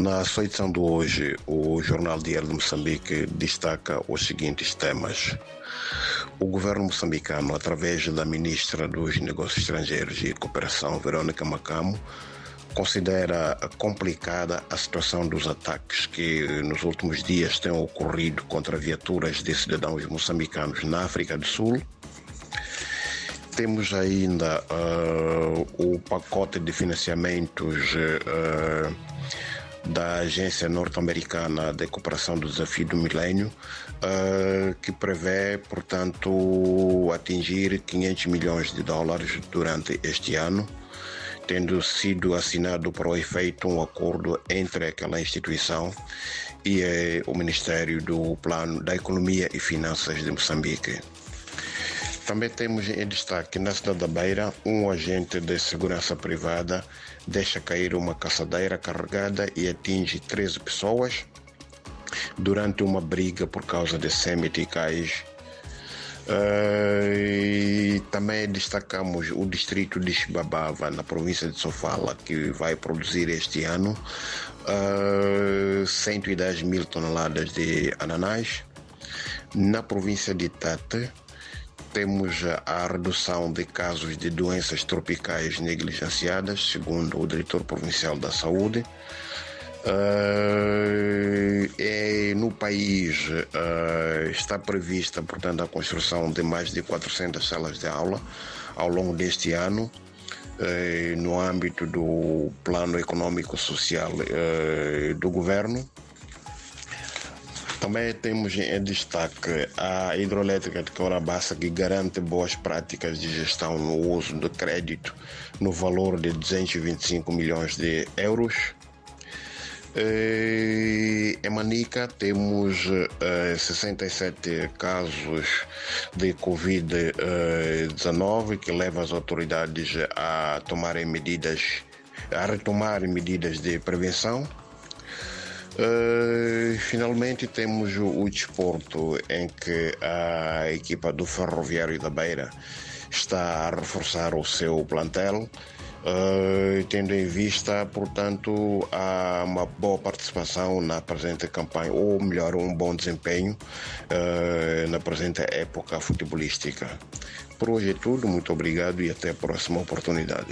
Na sua edição de hoje, o Jornal Diário de Moçambique destaca os seguintes temas. O governo moçambicano, através da ministra dos Negócios Estrangeiros e Cooperação, Verônica Macamo, considera complicada a situação dos ataques que nos últimos dias têm ocorrido contra viaturas de cidadãos moçambicanos na África do Sul. Temos ainda uh, o pacote de financiamentos uh, da Agência Norte-Americana de Cooperação do Desafio do Milênio, uh, que prevê, portanto, atingir 500 milhões de dólares durante este ano, tendo sido assinado para o efeito um acordo entre aquela instituição e eh, o Ministério do Plano da Economia e Finanças de Moçambique. Também temos em destaque na cidade da Beira um agente de segurança privada deixa cair uma caçadeira carregada e atinge 13 pessoas durante uma briga por causa de semiticais. Uh, e também destacamos o distrito de Xibabava, na província de Sofala, que vai produzir este ano uh, 110 mil toneladas de ananás. Na província de Tete, temos a redução de casos de doenças tropicais negligenciadas, segundo o diretor provincial da saúde. Uh, é, no país uh, está prevista, portanto, a construção de mais de 400 salas de aula ao longo deste ano, uh, no âmbito do plano econômico social do governo. Também temos em destaque a hidroelétrica de Caurabaça, que garante boas práticas de gestão no uso do crédito no valor de 225 milhões de euros. Em Manica temos 67 casos de Covid-19 que leva as autoridades a tomarem medidas, a retomarem medidas de prevenção. Finalmente temos o, o, desporto em que a equipa do Ferroviário da Beira está a reforçar o seu plantel, uh, tendo em vista, portanto, a uma boa participação na presente campanha, ou melhor, um bom desempenho uh, na presente época futebolística. Por hoje é tudo, muito obrigado e até a próxima oportunidade.